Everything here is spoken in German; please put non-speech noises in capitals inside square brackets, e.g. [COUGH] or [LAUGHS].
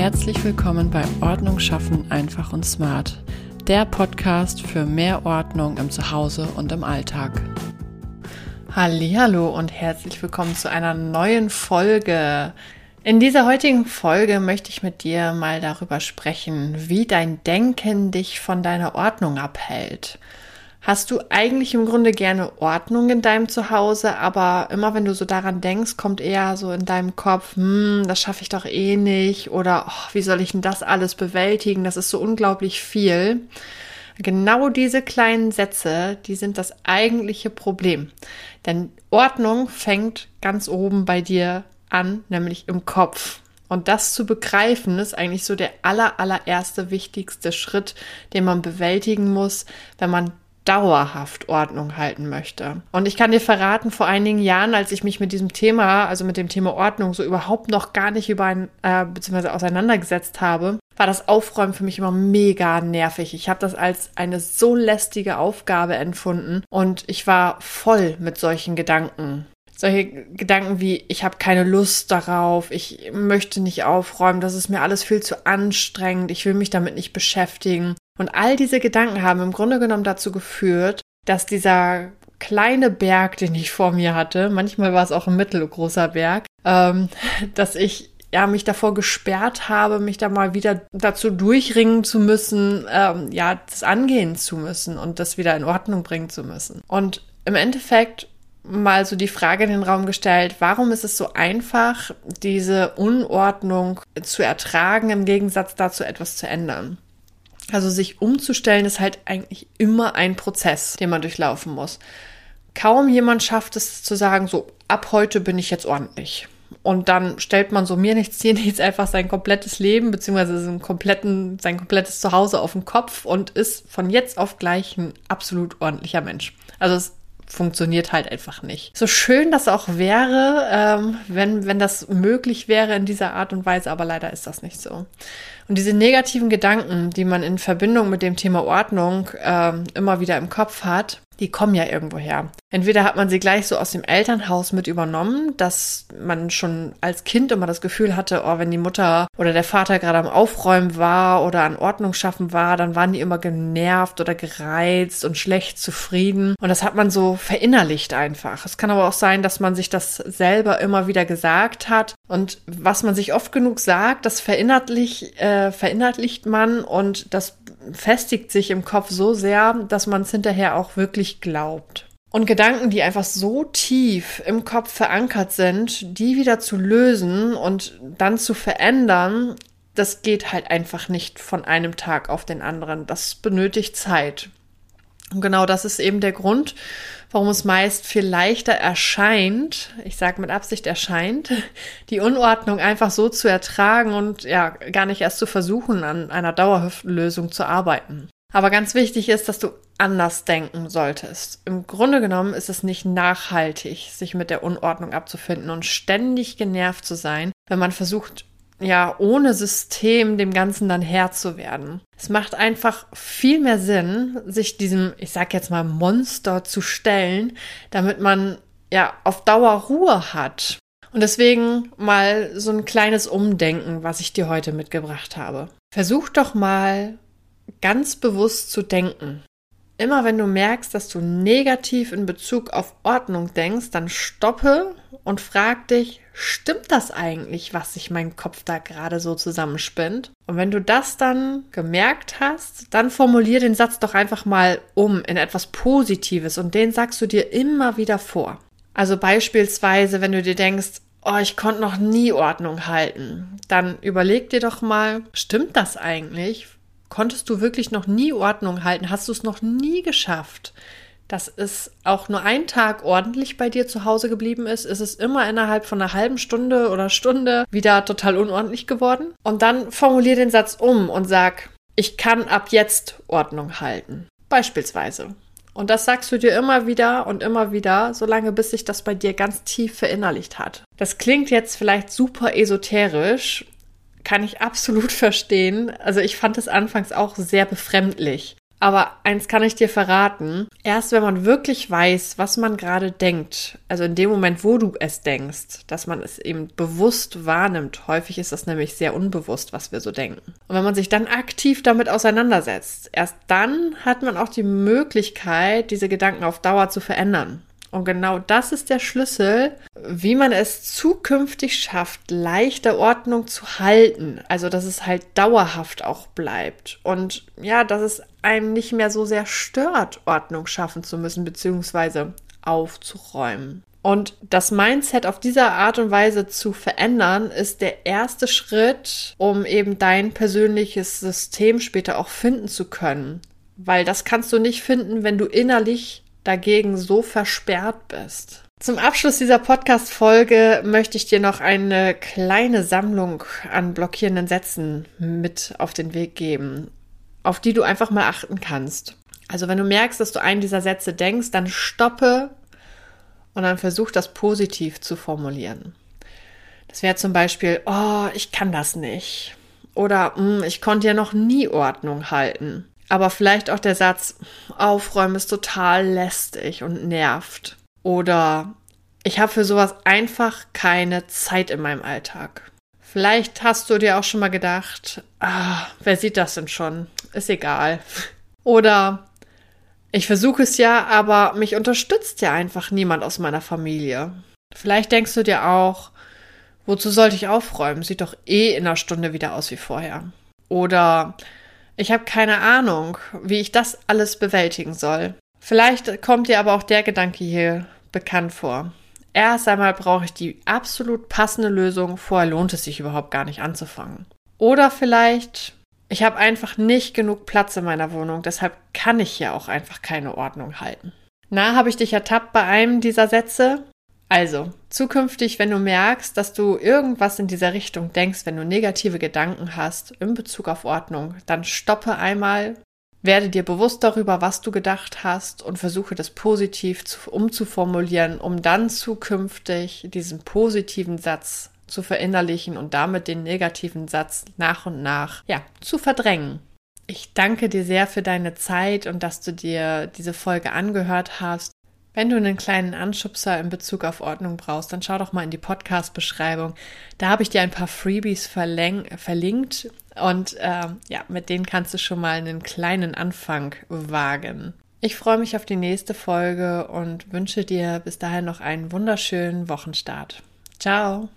Herzlich willkommen bei Ordnung schaffen einfach und smart, der Podcast für mehr Ordnung im Zuhause und im Alltag. Hallo und herzlich willkommen zu einer neuen Folge. In dieser heutigen Folge möchte ich mit dir mal darüber sprechen, wie dein Denken dich von deiner Ordnung abhält. Hast du eigentlich im Grunde gerne Ordnung in deinem Zuhause, aber immer wenn du so daran denkst, kommt eher so in deinem Kopf, hm, das schaffe ich doch eh nicht oder oh, wie soll ich denn das alles bewältigen? Das ist so unglaublich viel. Genau diese kleinen Sätze, die sind das eigentliche Problem. Denn Ordnung fängt ganz oben bei dir an, nämlich im Kopf. Und das zu begreifen, ist eigentlich so der aller, allererste wichtigste Schritt, den man bewältigen muss, wenn man dauerhaft Ordnung halten möchte. Und ich kann dir verraten, vor einigen Jahren, als ich mich mit diesem Thema, also mit dem Thema Ordnung, so überhaupt noch gar nicht über ein, äh, beziehungsweise auseinandergesetzt habe, war das Aufräumen für mich immer mega nervig. Ich habe das als eine so lästige Aufgabe empfunden und ich war voll mit solchen Gedanken solche Gedanken wie, ich habe keine Lust darauf, ich möchte nicht aufräumen, das ist mir alles viel zu anstrengend, ich will mich damit nicht beschäftigen. Und all diese Gedanken haben im Grunde genommen dazu geführt, dass dieser kleine Berg, den ich vor mir hatte, manchmal war es auch ein mittelgroßer Berg, ähm, [LAUGHS] dass ich ja mich davor gesperrt habe, mich da mal wieder dazu durchringen zu müssen, ähm, ja, das angehen zu müssen und das wieder in Ordnung bringen zu müssen. Und im Endeffekt mal so die Frage in den Raum gestellt, warum ist es so einfach, diese Unordnung zu ertragen, im Gegensatz dazu etwas zu ändern? Also sich umzustellen ist halt eigentlich immer ein Prozess, den man durchlaufen muss. Kaum jemand schafft es zu sagen, so ab heute bin ich jetzt ordentlich. Und dann stellt man so mir nichts, [LAUGHS] dir nichts einfach sein komplettes Leben beziehungsweise sein, sein komplettes Zuhause auf den Kopf und ist von jetzt auf gleich ein absolut ordentlicher Mensch. Also es funktioniert halt einfach nicht. So schön das auch wäre, ähm, wenn, wenn das möglich wäre in dieser Art und Weise, aber leider ist das nicht so. Und diese negativen Gedanken, die man in Verbindung mit dem Thema Ordnung ähm, immer wieder im Kopf hat, die kommen ja irgendwo her. Entweder hat man sie gleich so aus dem Elternhaus mit übernommen, dass man schon als Kind immer das Gefühl hatte, oh, wenn die Mutter oder der Vater gerade am Aufräumen war oder an Ordnung schaffen war, dann waren die immer genervt oder gereizt und schlecht zufrieden. Und das hat man so verinnerlicht einfach. Es kann aber auch sein, dass man sich das selber immer wieder gesagt hat. Und was man sich oft genug sagt, das verinnerlich, äh, verinnerlicht man und das festigt sich im Kopf so sehr, dass man es hinterher auch wirklich glaubt. Und Gedanken, die einfach so tief im Kopf verankert sind, die wieder zu lösen und dann zu verändern, das geht halt einfach nicht von einem Tag auf den anderen. Das benötigt Zeit. Und genau das ist eben der Grund, warum es meist viel leichter erscheint, ich sage mit Absicht erscheint, [LAUGHS] die Unordnung einfach so zu ertragen und ja, gar nicht erst zu versuchen, an einer Dauerlösung zu arbeiten. Aber ganz wichtig ist, dass du anders denken solltest. Im Grunde genommen ist es nicht nachhaltig, sich mit der Unordnung abzufinden und ständig genervt zu sein, wenn man versucht, ja, ohne System dem Ganzen dann Herr zu werden. Es macht einfach viel mehr Sinn, sich diesem, ich sag jetzt mal, Monster zu stellen, damit man ja auf Dauer Ruhe hat. Und deswegen mal so ein kleines Umdenken, was ich dir heute mitgebracht habe. Versuch doch mal ganz bewusst zu denken. Immer wenn du merkst, dass du negativ in Bezug auf Ordnung denkst, dann stoppe und frag dich, stimmt das eigentlich, was sich mein Kopf da gerade so zusammenspinnt? Und wenn du das dann gemerkt hast, dann formulier den Satz doch einfach mal um in etwas Positives und den sagst du dir immer wieder vor. Also beispielsweise, wenn du dir denkst, oh, ich konnte noch nie Ordnung halten, dann überleg dir doch mal, stimmt das eigentlich? Konntest du wirklich noch nie Ordnung halten? Hast du es noch nie geschafft? dass es auch nur ein Tag ordentlich bei dir zu Hause geblieben ist, ist es immer innerhalb von einer halben Stunde oder Stunde wieder total unordentlich geworden. Und dann formulier den Satz um und sag, ich kann ab jetzt Ordnung halten. Beispielsweise. Und das sagst du dir immer wieder und immer wieder, solange bis sich das bei dir ganz tief verinnerlicht hat. Das klingt jetzt vielleicht super esoterisch, kann ich absolut verstehen. Also ich fand es anfangs auch sehr befremdlich. Aber eins kann ich dir verraten. Erst wenn man wirklich weiß, was man gerade denkt, also in dem Moment, wo du es denkst, dass man es eben bewusst wahrnimmt. Häufig ist das nämlich sehr unbewusst, was wir so denken. Und wenn man sich dann aktiv damit auseinandersetzt, erst dann hat man auch die Möglichkeit, diese Gedanken auf Dauer zu verändern. Und genau das ist der Schlüssel, wie man es zukünftig schafft, leichter Ordnung zu halten. Also, dass es halt dauerhaft auch bleibt. Und ja, dass es einem nicht mehr so sehr stört, Ordnung schaffen zu müssen, beziehungsweise aufzuräumen. Und das Mindset auf dieser Art und Weise zu verändern, ist der erste Schritt, um eben dein persönliches System später auch finden zu können. Weil das kannst du nicht finden, wenn du innerlich dagegen so versperrt bist. Zum Abschluss dieser Podcast-Folge möchte ich dir noch eine kleine Sammlung an blockierenden Sätzen mit auf den Weg geben, auf die du einfach mal achten kannst. Also wenn du merkst, dass du einen dieser Sätze denkst, dann stoppe und dann versuch das positiv zu formulieren. Das wäre zum Beispiel, oh, ich kann das nicht. Oder hm, ich konnte ja noch nie Ordnung halten. Aber vielleicht auch der Satz, aufräumen ist total lästig und nervt. Oder ich habe für sowas einfach keine Zeit in meinem Alltag. Vielleicht hast du dir auch schon mal gedacht, ah, wer sieht das denn schon? Ist egal. [LAUGHS] Oder ich versuche es ja, aber mich unterstützt ja einfach niemand aus meiner Familie. Vielleicht denkst du dir auch, wozu sollte ich aufräumen? Sieht doch eh in einer Stunde wieder aus wie vorher. Oder ich habe keine Ahnung, wie ich das alles bewältigen soll. Vielleicht kommt dir aber auch der Gedanke hier bekannt vor. Erst einmal brauche ich die absolut passende Lösung, vorher lohnt es sich überhaupt gar nicht anzufangen. Oder vielleicht, ich habe einfach nicht genug Platz in meiner Wohnung, deshalb kann ich hier auch einfach keine Ordnung halten. Na, habe ich dich ertappt bei einem dieser Sätze? Also, zukünftig, wenn du merkst, dass du irgendwas in dieser Richtung denkst, wenn du negative Gedanken hast in Bezug auf Ordnung, dann stoppe einmal, werde dir bewusst darüber, was du gedacht hast und versuche das positiv zu, umzuformulieren, um dann zukünftig diesen positiven Satz zu verinnerlichen und damit den negativen Satz nach und nach, ja, zu verdrängen. Ich danke dir sehr für deine Zeit und dass du dir diese Folge angehört hast. Wenn du einen kleinen Anschubser in Bezug auf Ordnung brauchst, dann schau doch mal in die Podcast-Beschreibung. Da habe ich dir ein paar Freebies verlinkt und äh, ja, mit denen kannst du schon mal einen kleinen Anfang wagen. Ich freue mich auf die nächste Folge und wünsche dir bis dahin noch einen wunderschönen Wochenstart. Ciao!